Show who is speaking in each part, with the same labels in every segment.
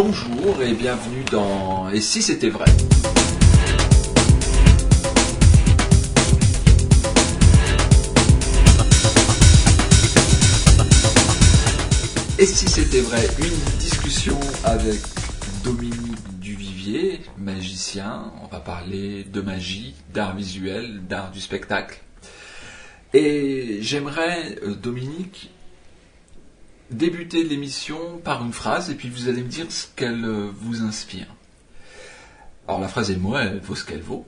Speaker 1: bonjour et bienvenue dans Et si c'était vrai? Et si c'était vrai? Une discussion avec Dominique Duvivier, magicien. On va parler de magie, d'art visuel, d'art du spectacle. Et j'aimerais, euh, Dominique, débuter l'émission par une phrase et puis vous allez me dire ce qu'elle euh, vous inspire. Alors la phrase est moi, elle vaut ce qu'elle vaut.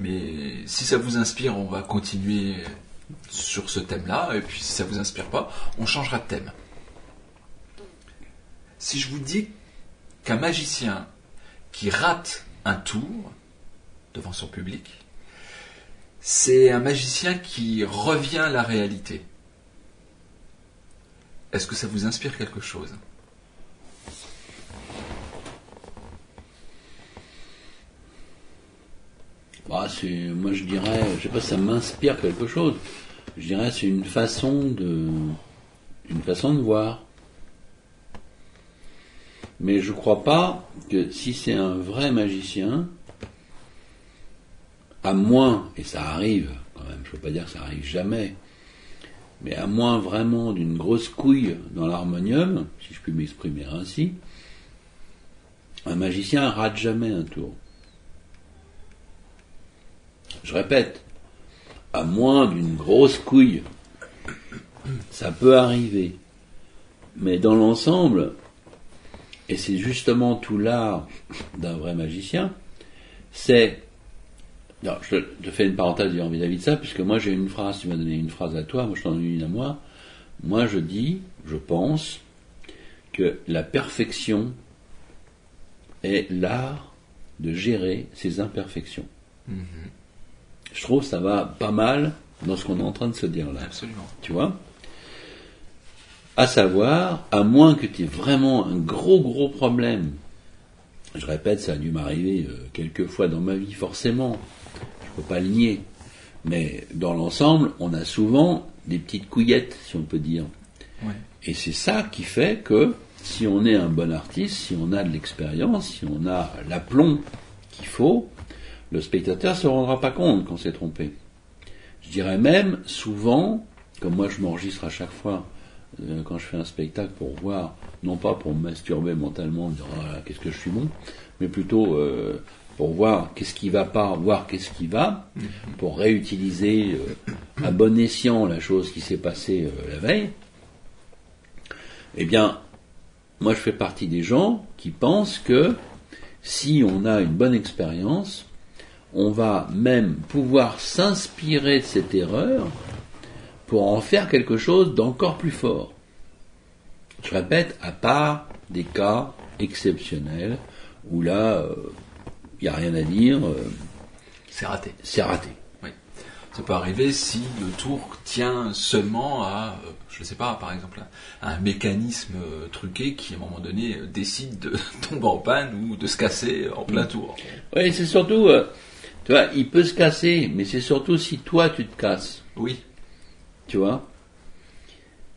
Speaker 1: Mais si ça vous inspire, on va continuer sur ce thème-là. Et puis si ça vous inspire pas, on changera de thème. Si je vous dis qu'un magicien qui rate un tour devant son public, c'est un magicien qui revient à la réalité. Est-ce que ça vous inspire quelque chose?
Speaker 2: Bah, moi je dirais, je sais pas, ça m'inspire quelque chose. Je dirais c'est une façon de, une façon de voir. Mais je crois pas que si c'est un vrai magicien, à moins, et ça arrive quand même, je ne veux pas dire que ça arrive jamais, mais à moins vraiment d'une grosse couille dans l'harmonium, si je puis m'exprimer ainsi, un magicien rate jamais un tour. Je répète, à moins d'une grosse couille, ça peut arriver. Mais dans l'ensemble, et c'est justement tout l'art d'un vrai magicien, c'est non, je te fais une parenthèse vis-à-vis de ça, puisque moi j'ai une phrase, tu m'as donné une phrase à toi, moi je t'en ai une à moi. Moi je dis, je pense, que la perfection est l'art de gérer ses imperfections. Je trouve que ça va pas mal dans ce qu'on est en train de se dire là.
Speaker 1: Absolument.
Speaker 2: Tu vois? À savoir, à moins que tu aies vraiment un gros gros problème, je répète, ça a dû m'arriver euh, quelques fois dans ma vie forcément, je peux pas le nier, mais dans l'ensemble, on a souvent des petites couillettes, si on peut dire.
Speaker 1: Ouais.
Speaker 2: Et c'est ça qui fait que si on est un bon artiste, si on a de l'expérience, si on a l'aplomb qu'il faut, le spectateur se rendra pas compte qu'on s'est trompé. Je dirais même souvent, comme moi je m'enregistre à chaque fois euh, quand je fais un spectacle pour voir, non pas pour me masturber mentalement, dire Ah, qu'est-ce que je suis bon, mais plutôt euh, pour voir qu'est-ce qui va pas, voir qu'est-ce qui va, pour réutiliser euh, à bon escient la chose qui s'est passée euh, la veille. Eh bien, moi je fais partie des gens qui pensent que si on a une bonne expérience, on va même pouvoir s'inspirer de cette erreur pour en faire quelque chose d'encore plus fort. Je répète, à part des cas exceptionnels où là, il n'y a rien à dire, euh,
Speaker 1: C'est raté.
Speaker 2: c'est raté.
Speaker 1: Oui. Ça peut arriver si le tour tient seulement à, euh, je ne sais pas, par exemple, à un mécanisme euh, truqué qui, à un moment donné, décide de tomber en panne ou de se casser en plein tour.
Speaker 2: Oui, c'est surtout, tu vois, il peut se casser, mais c'est surtout si toi tu te casses,
Speaker 1: Oui.
Speaker 2: tu vois?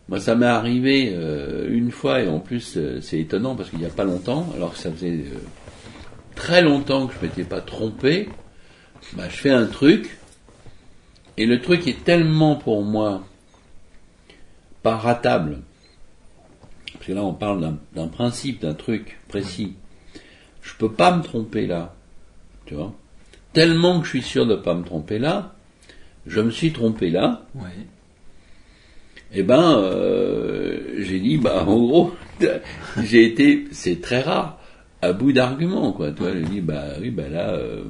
Speaker 2: Moi, ça m'est arrivé euh, une fois, et en plus, euh, c'est étonnant parce qu'il n'y a pas longtemps, alors que ça faisait euh, très longtemps que je m'étais pas trompé, bah, je fais un truc, et le truc est tellement pour moi pas ratable, parce que là on parle d'un- principe, d'un truc précis, je peux pas me tromper là, tu vois. Tellement que je suis sûr de ne pas me tromper là, je me suis trompé là,
Speaker 1: Oui.
Speaker 2: eh ben, euh, j'ai dit, bah, en gros, j'ai été, c'est très rare, à bout d'arguments, quoi. Tu vois, j'ai dit, bah, oui, bah là, euh,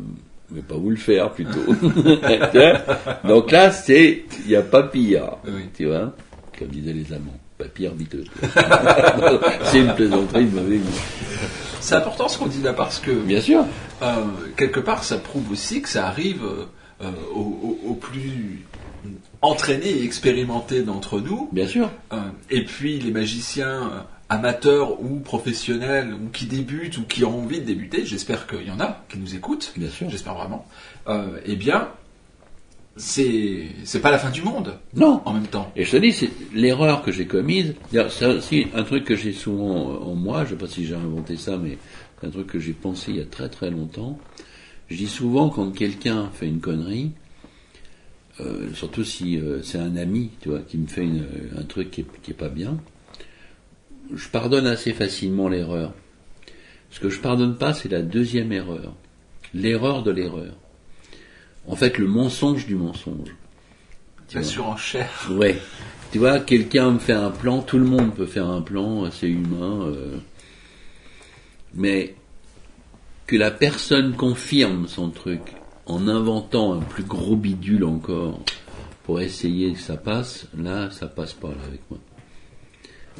Speaker 2: je vais pas vous le faire, plutôt. Donc là, c'est, il n'y a pas pire,
Speaker 1: Oui.
Speaker 2: tu vois, comme disaient les Allemands. Pas pire, biteux. c'est une plaisanterie de mauvais goût.
Speaker 1: C'est important ce qu'on dit là parce que,
Speaker 2: Bien sûr.
Speaker 1: euh, quelque part, ça prouve aussi que ça arrive euh, aux plus entraînés et expérimentés d'entre nous.
Speaker 2: Bien sûr.
Speaker 1: Euh, et puis les magiciens euh, amateurs ou professionnels ou qui débutent ou qui ont envie de débuter, j'espère qu'il y en a qui nous écoutent,
Speaker 2: Bien sûr.
Speaker 1: j'espère vraiment, euh, eh bien, c'est c'est pas la fin du monde
Speaker 2: Non.
Speaker 1: en même temps.
Speaker 2: Et je te dis, c'est l'erreur que j'ai commise. C'est aussi un truc que j'ai souvent en moi. Je sais pas si j'ai inventé ça, mais c'est un truc que j'ai pensé il y a très très longtemps. Je dis souvent quand quelqu'un fait une connerie, euh, surtout si euh, c'est un ami, tu vois, qui me fait une- un truc qui est, qui est pas bien, je pardonne assez facilement l'erreur. Ce que je pardonne pas, c'est la deuxième erreur, l'erreur de l'erreur. En fait, le mensonge du mensonge. Tu
Speaker 1: La surenchère.
Speaker 2: Ouais. Tu vois, quelqu'un me fait un plan, tout le monde peut faire un plan, c'est humain. euh. Mais que la personne confirme son truc en inventant un plus gros bidule encore pour essayer que ça passe, là, ça passe pas là avec moi.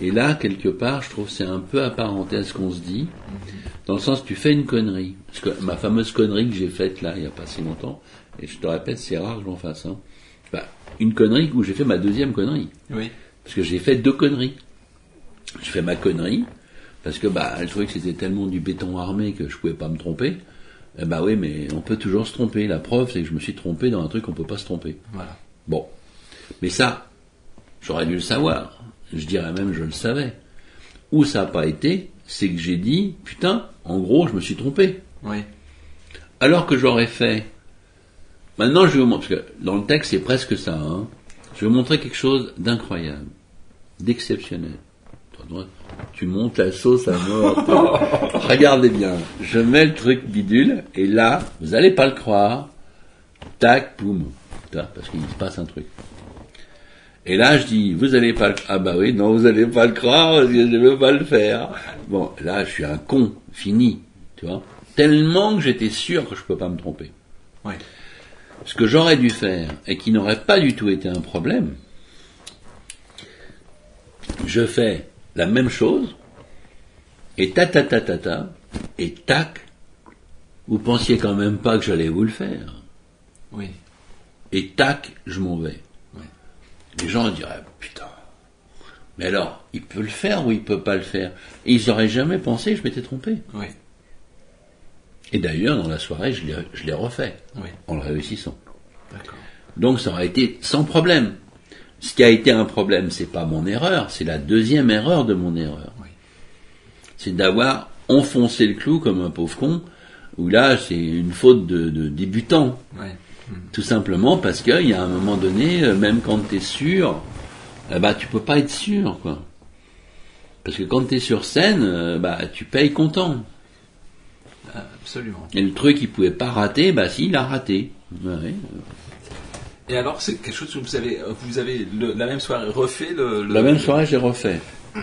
Speaker 2: Et là, quelque part, je trouve que c'est un peu apparenté à ce qu'on se dit, dans le sens tu fais une connerie. Parce que ma fameuse connerie que j'ai faite là, il n'y a pas si longtemps, et je te répète, c'est rare que je l'en fasse. Hein. Bah, une connerie où j'ai fait ma deuxième connerie.
Speaker 1: Oui.
Speaker 2: Parce que j'ai fait deux conneries. Je fais ma connerie, parce que bah, le truc c'était tellement du béton armé que je pouvais pas me tromper. Eh bah oui, mais on peut toujours se tromper. La preuve, c'est que je me suis trompé dans un truc qu'on peut pas se tromper.
Speaker 1: Voilà.
Speaker 2: Bon. Mais ça, j'aurais dû le savoir. Je dirais même, je le savais. Où ça n'a pas été, c'est que j'ai dit, putain, en gros, je me suis trompé.
Speaker 1: Oui.
Speaker 2: Alors que j'aurais fait. Maintenant, je vais vous montrer, parce que dans le texte, c'est presque ça. Hein. Je vais vous montrer quelque chose d'incroyable, d'exceptionnel. Tu montes la sauce à mort. Regardez bien. Je mets le truc bidule, et là, vous allez pas le croire. Tac, vois, Parce qu'il se passe un truc. Et là, je dis, vous allez pas le... Ah bah oui, non, vous allez pas le croire, parce que je veux pas le faire. Bon, là, je suis un con, fini, tu vois. Tellement que j'étais sûr que je peux pas me tromper.
Speaker 1: Oui.
Speaker 2: Ce que j'aurais dû faire, et qui n'aurait pas du tout été un problème, je fais la même chose, et ta ta ta ta ta, et tac, vous pensiez quand même pas que j'allais vous le faire.
Speaker 1: Oui.
Speaker 2: Et tac, je m'en vais. Les gens diraient, putain. Mais alors, il peut le faire ou il peut pas le faire? Et ils auraient jamais pensé que je m'étais trompé.
Speaker 1: Oui.
Speaker 2: Et d'ailleurs, dans la soirée, je l'ai, refait,
Speaker 1: Oui.
Speaker 2: en le réussissant.
Speaker 1: D'accord.
Speaker 2: Donc ça aurait été sans problème. Ce qui a été un problème, c'est pas mon erreur, c'est la deuxième erreur de mon erreur.
Speaker 1: Oui.
Speaker 2: C'est d'avoir enfoncé le clou comme un pauvre con, où là, c'est une faute de, de débutant.
Speaker 1: Oui.
Speaker 2: Tout simplement parce qu'il y a un moment donné, euh, même quand tu es sûr, eh bah, tu peux pas être sûr, quoi. Parce que quand tu es sur scène, euh, bah, tu payes content.
Speaker 1: Absolument.
Speaker 2: Et le truc, il pouvait pas rater, bah si, il a raté. Ouais.
Speaker 1: Et alors, c'est quelque chose que vous avez, vous avez le- la même soirée refait le, le-
Speaker 2: La même soirée, j'ai refait.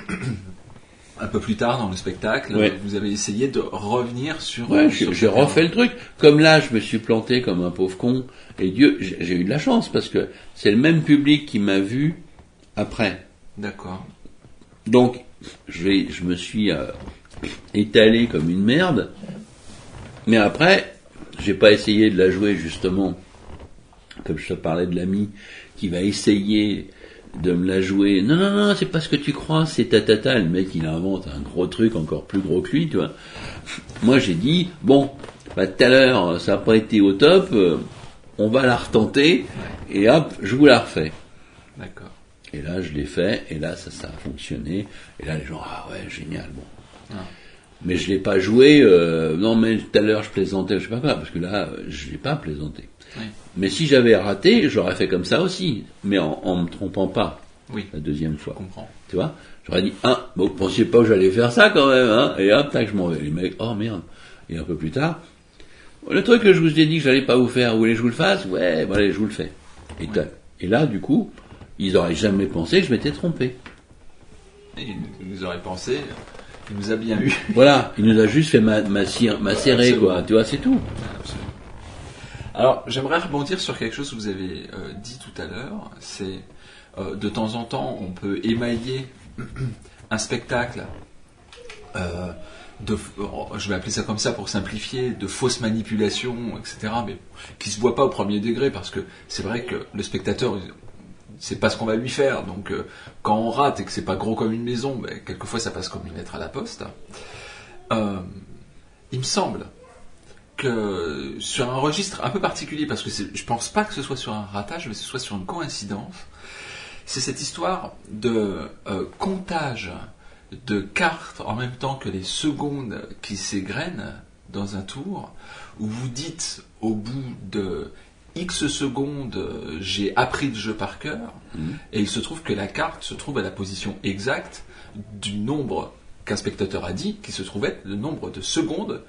Speaker 1: un peu plus tard dans le spectacle.
Speaker 2: Ouais.
Speaker 1: Vous avez essayé de revenir sur.
Speaker 2: Ouais,
Speaker 1: sur
Speaker 2: refait
Speaker 1: erreur.
Speaker 2: le truc. Comme là, je me suis planté comme un pauvre con. Et Dieu, j'ai eu de la chance parce que c'est le même public qui m'a vu après.
Speaker 1: D'accord.
Speaker 2: Donc, je me suis euh, étalé comme une merde. Mais après, j'ai pas essayé de la jouer justement, comme je te parlais de l'ami qui va essayer de me la jouer. Non, non, non, c'est pas ce que tu crois, c'est tatata. Le mec, il invente un gros truc encore plus gros que lui, tu vois. Moi, j'ai dit, bon, bah, tout à l'heure, ça n'a pas été au top, euh, on va la retenter, et hop, je vous la refais.
Speaker 1: D'accord.
Speaker 2: Et là, je l'ai fait, et là, ça, ça a fonctionné. Et là, les gens, ah ouais, génial, bon.
Speaker 1: Ah.
Speaker 2: Mais je l'ai pas joué, euh, non, mais tout à l'heure, je plaisantais, je sais pas quoi, parce que là, euh, je l'ai pas plaisanté.
Speaker 1: Oui.
Speaker 2: Mais si j'avais raté, j'aurais fait comme ça aussi, mais en, me trompant pas
Speaker 1: Oui.
Speaker 2: la deuxième fois.
Speaker 1: Je comprends.
Speaker 2: Tu vois? J'aurais dit, ah, bon, vous pensiez pas que j'allais faire ça quand même, hein? Et hop, tac, je m'en vais. Les mecs, oh merde. Et un peu plus tard, le truc que je vous ai dit que j'allais pas vous faire, vous voulez que je vous le fasse? Ouais, bon, allez, je vous le fais. Et, là, du coup, ils auraient jamais pensé que je m'étais trompé.
Speaker 1: Et il nous aurait pensé, il nous a bien eu.
Speaker 2: Voilà, il nous a juste fait ma, ma, cire- ma serrée,
Speaker 1: absolument.
Speaker 2: quoi. Tu vois, c'est tout.
Speaker 1: Absolument. Alors, j'aimerais rebondir sur quelque chose que vous avez euh, dit tout à l'heure. C'est euh, de temps en temps, on peut émailler un spectacle euh, de, je vais appeler ça comme ça pour simplifier, de fausses manipulations, etc. Mais qui se voit pas au premier degré parce que c'est vrai que le spectateur, c'est pas ce qu'on va lui faire. Donc, quand on rate et que c'est pas gros comme une maison, ben, quelquefois ça passe comme une lettre à la poste. Il me semble que sur un registre un peu particulier, parce que je pense pas que ce soit sur un ratage, mais que ce soit sur une coïncidence, c'est cette histoire de euh, comptage de cartes en même temps que les secondes qui s'égrènent dans un tour, où vous dites au bout de X secondes, j'ai appris le jeu par cœur, mhm. et il se trouve que la carte se trouve à la position exacte du nombre qu'un spectateur a dit, qui se trouvait le nombre de secondes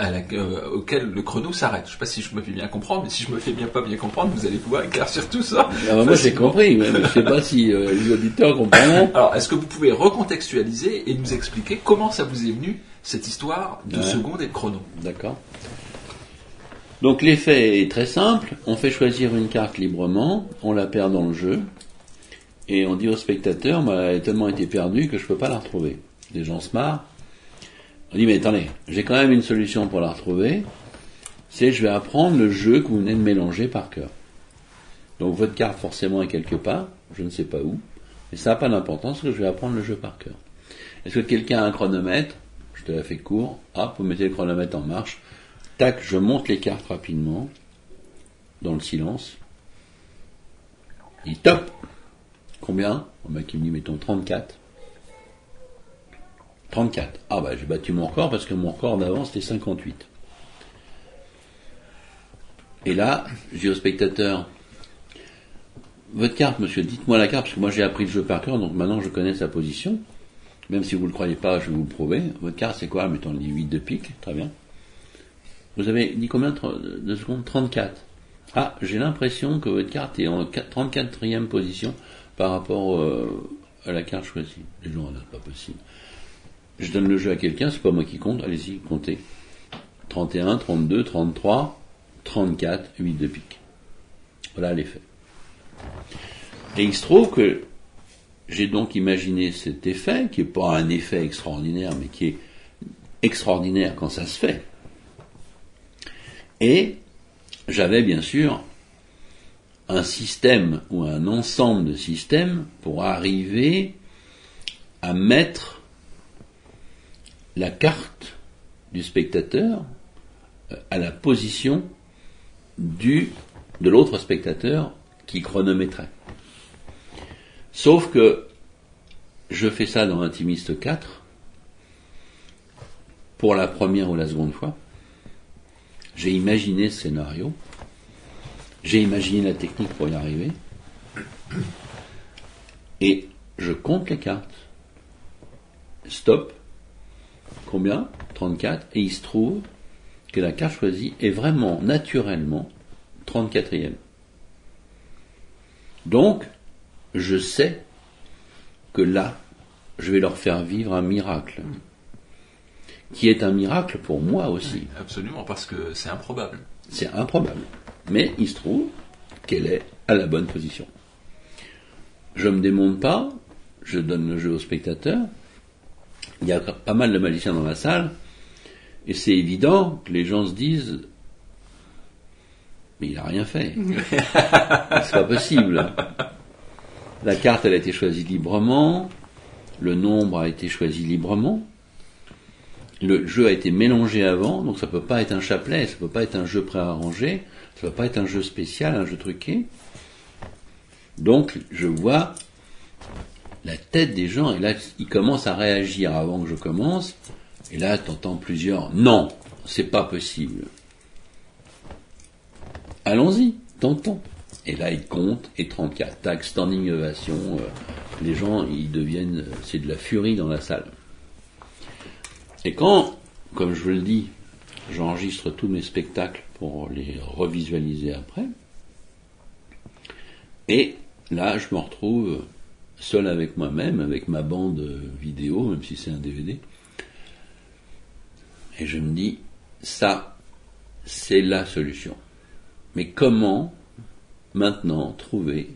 Speaker 1: euh, auquel le chrono s'arrête. Je ne sais pas si je me fais bien comprendre, mais si je me fais bien pas bien comprendre, vous allez pouvoir éclaircir tout ça.
Speaker 2: Ah, bah, moi j'ai compris, mais je ne sais pas si euh, les auditeurs comprennent.
Speaker 1: Alors, est-ce que vous pouvez recontextualiser et nous expliquer comment ça vous est venu cette histoire de secondes et de chrono?
Speaker 2: D'accord. Donc l'effet est très simple. On fait choisir une carte librement, on la perd dans le jeu, et on dit au spectateur, bah, elle a tellement été perdue que je ne peux pas la retrouver. Les gens se marrent. On dit, mais attendez, j'ai quand même une solution pour la retrouver. C'est je vais apprendre le jeu que vous venez de mélanger par cœur. Donc votre carte forcément est quelque part, je ne sais pas où, mais ça n'a pas d'importance que je vais apprendre le jeu par cœur. Est-ce que quelqu'un a un chronomètre? Je te la fais court. Hop, vous mettez le chronomètre en marche. Tac, je monte les cartes rapidement, dans le silence. Et top Combien? On m'a qui me dit, mettons 34. 34. Ah bah j'ai battu mon record parce que mon record d'avant c'était 58. Et là, je dis au spectateur, votre carte, monsieur, dites-moi la carte, parce que moi j'ai appris le jeu par cœur, donc maintenant je connais sa position. Même si vous ne le croyez pas, je vais vous le prouver. Votre carte, c'est quoi? Mettons les 8 de pique, très bien. Vous avez dit combien de secondes? 34. Ah, j'ai l'impression que votre carte est en 34e position par rapport euh, à la carte choisie. Les gens, c'est pas possible. Je donne le jeu à quelqu'un, c'est pas moi qui compte, allez-y, comptez. 31, 32, 33, 34, 8 de pique. Voilà l'effet. Et il se trouve que j'ai donc imaginé cet effet, qui n'est pas un effet extraordinaire, mais qui est extraordinaire quand ça se fait. Et j'avais bien sûr un système ou un ensemble de systèmes pour arriver à mettre la carte du spectateur euh, à la position du, de l'autre spectateur qui chronométrait. Sauf que je fais ça dans Intimiste 4 pour la première ou la seconde fois. J'ai imaginé ce scénario. J'ai imaginé la technique pour y arriver. Et je compte les cartes. Stop. Combien? 34. Et il se trouve que la carte choisie est vraiment, naturellement, 34e. Donc, je sais que là, je vais leur faire vivre un miracle qui est un miracle pour moi aussi.
Speaker 1: absolument, parce que c'est improbable.
Speaker 2: C'est improbable. Mais il se trouve qu'elle est à la bonne position. Je ne me démonte pas, je donne le jeu au spectateur. Il y a pas mal de magiciens dans la salle, et c'est évident que les gens se disent mais il n'a rien fait. c'est pas possible. La carte, elle a été choisie librement, le nombre a été choisi librement, le jeu a été mélangé avant, donc ça peut pas être un chapelet, ça peut pas être un jeu préarrangé, ça peut pas être un jeu spécial, un jeu truqué. Donc je vois la tête des gens, et là ils commencent à réagir avant que je commence, et là t'entends plusieurs non, c'est pas possible. Allons-y, tentons. Et là ils comptent, et 34, tac, standing ovation, euh, les gens ils deviennent, c'est de la furie dans la salle. Et quand, comme je vous le dis, j'enregistre tous mes spectacles pour les revisualiser après, et là, je me retrouve seul avec moi-même, avec ma bande vidéo, même si c'est un DVD, et je me dis, ça, c'est la solution. Mais comment maintenant trouver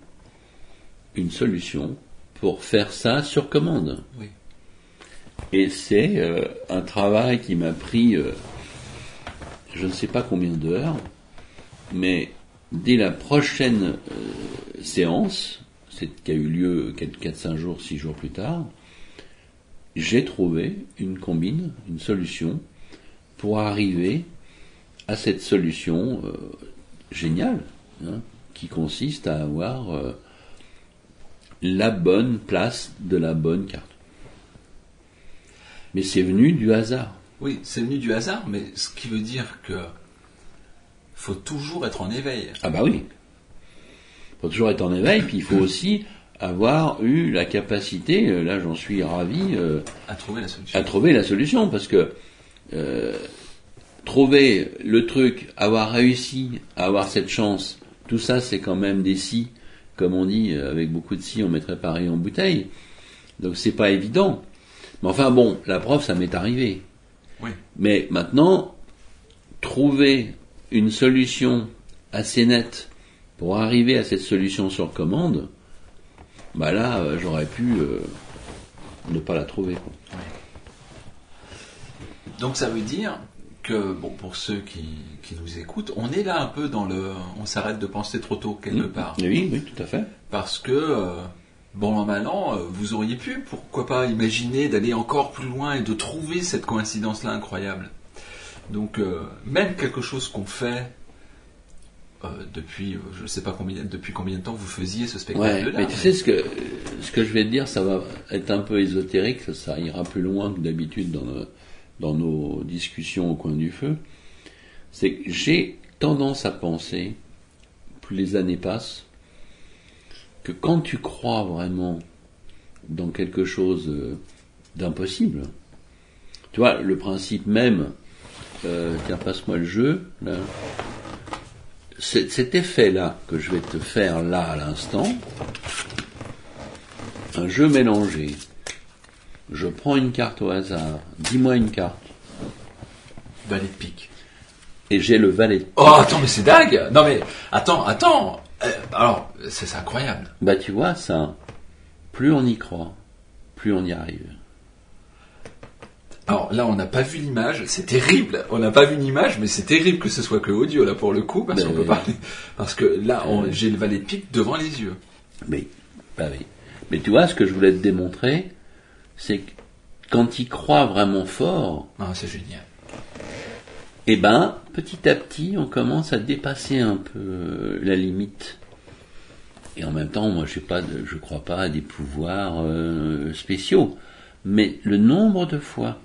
Speaker 2: une solution pour faire ça sur commande? Et c'est euh, un travail qui m'a pris euh, je ne sais pas combien d'heures, mais dès la prochaine euh, séance, qui a eu lieu 4-5 jours, 6 jours plus tard, j'ai trouvé une combine, une solution pour arriver à cette solution euh, géniale, hein, qui consiste à avoir euh, la bonne place de la bonne carte. Mais c'est venu du hasard.
Speaker 1: Oui, c'est venu du hasard, mais ce qui veut dire que faut toujours être en éveil.
Speaker 2: Ah bah oui. Il faut toujours être en éveil, puis il faut aussi avoir eu la capacité, euh, là j'en suis ravi, euh,
Speaker 1: À trouver la solution.
Speaker 2: à trouver la solution, parce que euh, trouver le truc, avoir réussi à avoir cette chance, tout ça c'est quand même des si, comme on dit, euh, avec beaucoup de si on mettrait Paris en bouteille, donc c'est pas évident. Mais enfin bon, la preuve ça m'est arrivé.
Speaker 1: Oui.
Speaker 2: Mais maintenant, trouver une solution assez nette pour arriver à cette solution sur commande, bah là, euh, j'aurais pu euh, ne pas la trouver. quoi.
Speaker 1: Donc ça veut dire que, bon, pour ceux qui, qui nous écoutent, on est là un peu dans le... On s'arrête de penser trop tôt quelque part.
Speaker 2: Oui, oui, tout à fait.
Speaker 1: Parce que, euh, bon an, mal an, vous auriez pu, pourquoi pas, imaginer d'aller encore plus loin et de trouver cette coïncidence-là incroyable. Donc, euh, même quelque chose qu'on fait euh, depuis, euh, je ne sais pas combien, depuis combien de temps vous faisiez ce
Speaker 2: Ouais,
Speaker 1: spectacle-là.
Speaker 2: mais tu sais ce que ce que je vais te dire, ça va être un peu ésotérique, ça ira plus loin que d'habitude dans, le- dans nos discussions au coin du feu. C'est que j'ai tendance à penser, plus les années passent, que quand tu crois vraiment dans quelque chose euh, d'impossible, tu vois, le principe même, euh, tiens, passe-moi le jeu, là, cet cet effet-là que je vais te faire là à l'instant, un jeu mélangé. Je prends une carte au hasard, dis-moi une carte,
Speaker 1: Valet de pique.
Speaker 2: et j'ai le valet. de-
Speaker 1: Oh, attends, mais c'est dingue Non mais, attends, attends Euh, Alors, c'est incroyable.
Speaker 2: Bah tu vois, ça, plus on y croit, plus on y arrive.
Speaker 1: Alors là, on n'a pas vu l'image, c'est terrible. On n'a pas vu l'image, mais c'est terrible que ce soit que audio là pour le coup, parce
Speaker 2: Ben
Speaker 1: qu'on peut parler. Parce que là, on- j'ai le valet de pique devant les yeux.
Speaker 2: Mais, bah oui. Mais tu vois, ce que je voulais te démontrer, c'est que quand il croit vraiment fort,
Speaker 1: Ah, c'est génial.
Speaker 2: eh ben, petit à petit, on commence à dépasser un peu euh, la limite. Et en même temps, moi, je sais pas, de, je crois pas à des pouvoirs euh, spéciaux, mais le nombre de fois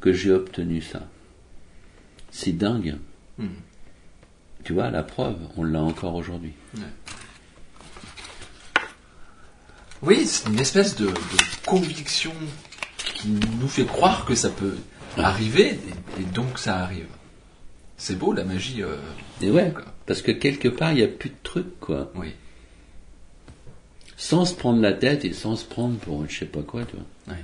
Speaker 2: que j'ai obtenu ça, c'est dingue.
Speaker 1: Hmm.
Speaker 2: Tu vois, la preuve, on l'a encore aujourd'hui.
Speaker 1: Oui, c'est une espèce de, de conviction qui nous fait croire que ça peut arriver, et, et donc ça arrive. C'est beau la magie. euh,
Speaker 2: Et ouais,
Speaker 1: quoi.
Speaker 2: parce que quelque part, il n'y a plus de truc, quoi.
Speaker 1: Oui.
Speaker 2: Sans se prendre la tête et sans se prendre pour je sais pas quoi, tu vois.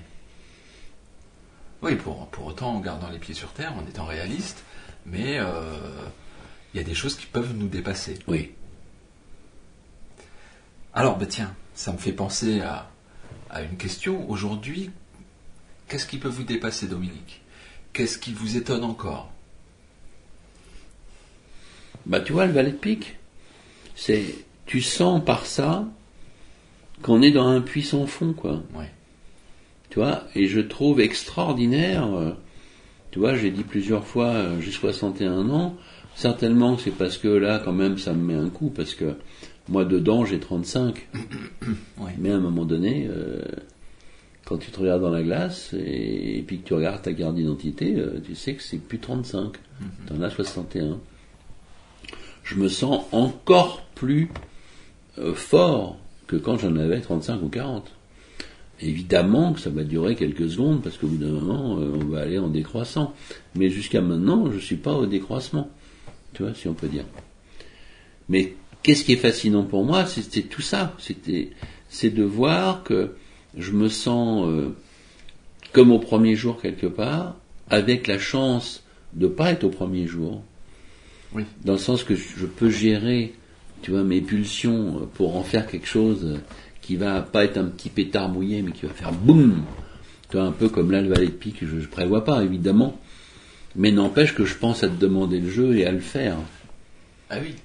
Speaker 1: Oui, pour, pour autant en gardant les pieds sur terre, en étant réaliste, mais euh, il y a des choses qui peuvent nous dépasser.
Speaker 2: Oui.
Speaker 1: Alors, bah tiens, ça me fait penser à, à une question. Aujourd'hui, qu'est-ce qui peut vous dépasser, Dominique? Qu'est-ce qui vous étonne encore?
Speaker 2: Bah tu vois, le valet de pique, c'est, tu sens par ça qu'on est dans un puits sans fond, quoi.
Speaker 1: Ouais.
Speaker 2: Tu vois, et je trouve extraordinaire, euh, tu vois, j'ai dit plusieurs fois, euh, j'ai 61 ans, certainement que c'est parce que là, quand même, ça me met un coup, parce que moi, dedans, j'ai 35.
Speaker 1: Ouais.
Speaker 2: Mais à un moment donné, euh, quand tu te regardes dans la glace et, et puis que tu regardes ta carte d'identité, tu sais que c'est plus 35, tu en as 61. Je me sens encore plus fort que quand j'en avais 35 ou 40. Évidemment que ça va durer quelques secondes parce qu'au bout d'un moment, euh, on va aller en décroissant. Mais jusqu'à maintenant, je suis pas au décroissement. Tu vois, si on peut dire. Mais qu'est-ce qui est fascinant pour moi, c'était tout ça. C'était, c'est de voir que je me sens euh, comme au premier jour quelque part, avec la chance de pas être au premier jour.
Speaker 1: Oui.
Speaker 2: Dans le sens que je peux gérer, tu vois, mes pulsions pour en faire quelque chose qui va pas être un petit pétard mouillé, mais qui va faire boum. Tu vois, un peu comme là le valet de pique, je, je prévois pas évidemment, mais n'empêche que je pense à te demander le jeu et à le faire
Speaker 1: Ah oui.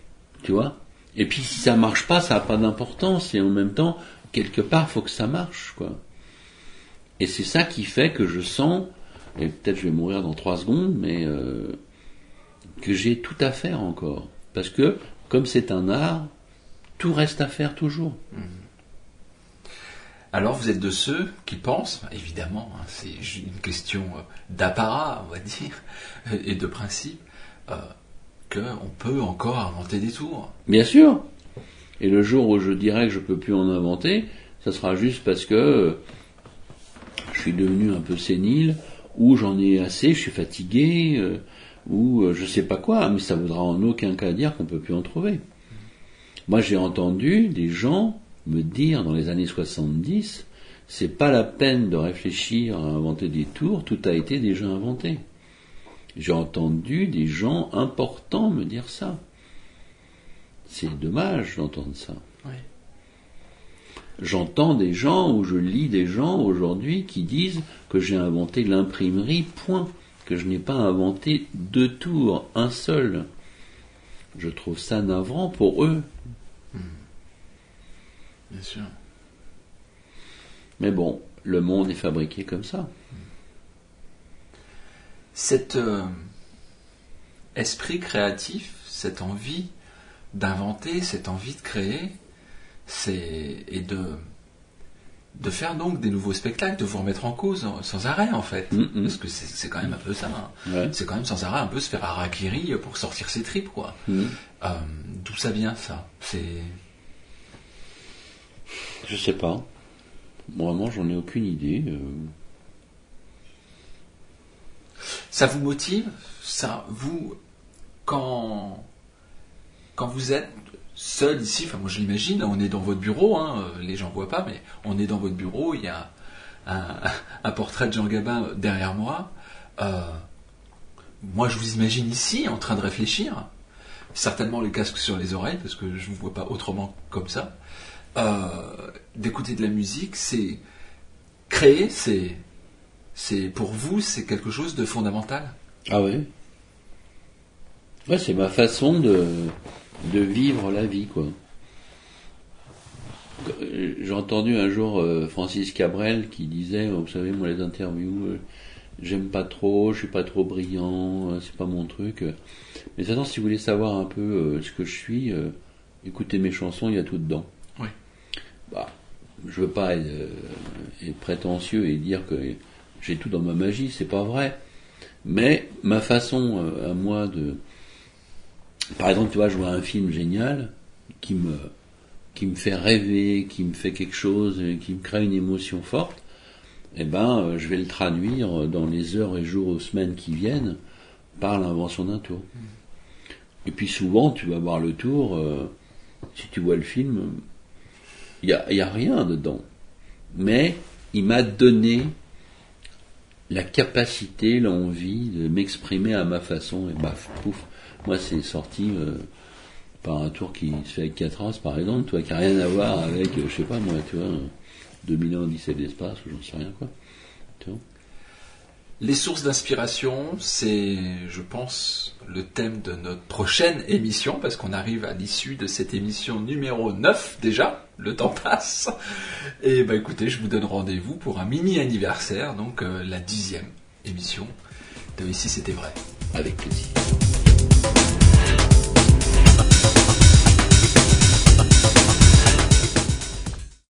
Speaker 2: tu vois? Et puis si ça marche pas, ça n'a pas d'importance. Et en même temps, quelque part, faut que ça marche, quoi. Et c'est ça qui fait que je sens, et peut-être je vais mourir dans trois secondes, mais euh, que j'ai tout à faire encore. Parce que, comme c'est un art, tout reste à faire toujours.
Speaker 1: Alors vous êtes de ceux qui pensent, évidemment, hein, c'est une question euh, d'apparat, on va dire, et de principe, euh, qu'on peut encore inventer des tours.
Speaker 2: Bien sûr. Et le jour où je dirais que je peux plus en inventer, ça sera juste parce que euh, je suis devenu un peu sénile, ou j'en ai assez, je suis fatigué, ou je sais pas quoi, mais ça voudra en aucun cas dire qu'on peut plus en trouver. Moi, j'ai entendu des gens me dire dans les années 70, c'est pas la peine de réfléchir à inventer des tours, tout a été déjà inventé. J'ai entendu des gens importants me dire ça. C'est dommage d'entendre ça.
Speaker 1: Oui.
Speaker 2: J'entends des gens ou je lis des gens aujourd'hui qui disent que j'ai inventé l'imprimerie, point, que je n'ai pas inventé deux tours, un seul. Je trouve ça navrant pour eux.
Speaker 1: Bien sûr.
Speaker 2: Mais bon, le monde est fabriqué comme ça.
Speaker 1: Cet euh, esprit créatif, cette envie d'inventer, cette envie de créer, c'est et de de faire donc des nouveaux spectacles, de vous remettre en cause sans arrêt en fait,
Speaker 2: Mhm.
Speaker 1: parce que c'est quand même un peu ça. hein.
Speaker 2: Ouais.
Speaker 1: C'est quand même sans arrêt un peu se faire harakiri pour sortir ses tripes quoi.
Speaker 2: Mhm.
Speaker 1: Euh, D'où ça vient ça? C'est
Speaker 2: Je sais pas. Vraiment, j'en ai aucune idée. euh.
Speaker 1: Ça vous motive Ça vous quand quand vous êtes seul ici, enfin moi je l'imagine, on est dans votre bureau, hein, euh, les gens voient pas, mais on est dans votre bureau, il y a un, portrait de Jean Gabin derrière moi. Euh, moi je vous imagine ici en train de réfléchir, certainement le casque sur les oreilles parce que je ne vous vois pas autrement comme ça. Euh, D'écouter de la musique, c'est créer, c'est c'est pour vous c'est quelque chose de fondamental.
Speaker 2: Ah ouais Ouais, c'est ma façon de, de vivre la vie, quoi. Euh, J'ai entendu un jour euh, Francis Cabrel qui disait, vous savez, moi les interviews, j'aime pas trop, je suis pas trop brillant, euh, c'est pas mon truc. Mais attends, si vous voulez savoir un peu ce que je suis, écoutez mes chansons, il y a tout dedans. Bah, je veux pas être, euh, être prétentieux et dire que j'ai tout dans ma magie, c'est pas vrai. Mais ma façon euh, à moi de, par exemple, tu vois, je vois un film génial qui me qui me fait rêver, qui me fait quelque chose, euh, qui me crée une émotion forte. Eh ben, je vais le traduire dans les heures et jours ou semaines qui viennent par l'invention d'un tour. Et puis souvent, tu vas voir le tour. euh, si tu vois le film, il y a, y a rien dedans. Mais il m'a donné la capacité, l'envie de m'exprimer à ma façon, et baf, pouf. Moi, c'est sorti euh, par un tour qui se fait avec 4 as, par exemple, toi, qui n'a rien à voir avec, euh, je sais pas moi, tu vois, 2000 ans d'Odyssée de l'espace, ou j'en sais rien, quoi. Tu vois?
Speaker 1: Les sources d'inspiration, c'est, je pense, le thème de notre prochaine émission, parce qu'on arrive à l'issue de cette émission numéro 9 déjà, le temps passe. Et bah écoutez, je vous donne rendez-vous pour un mini anniversaire, donc euh, la dixième émission de Ici c'était vrai.
Speaker 2: Avec plaisir.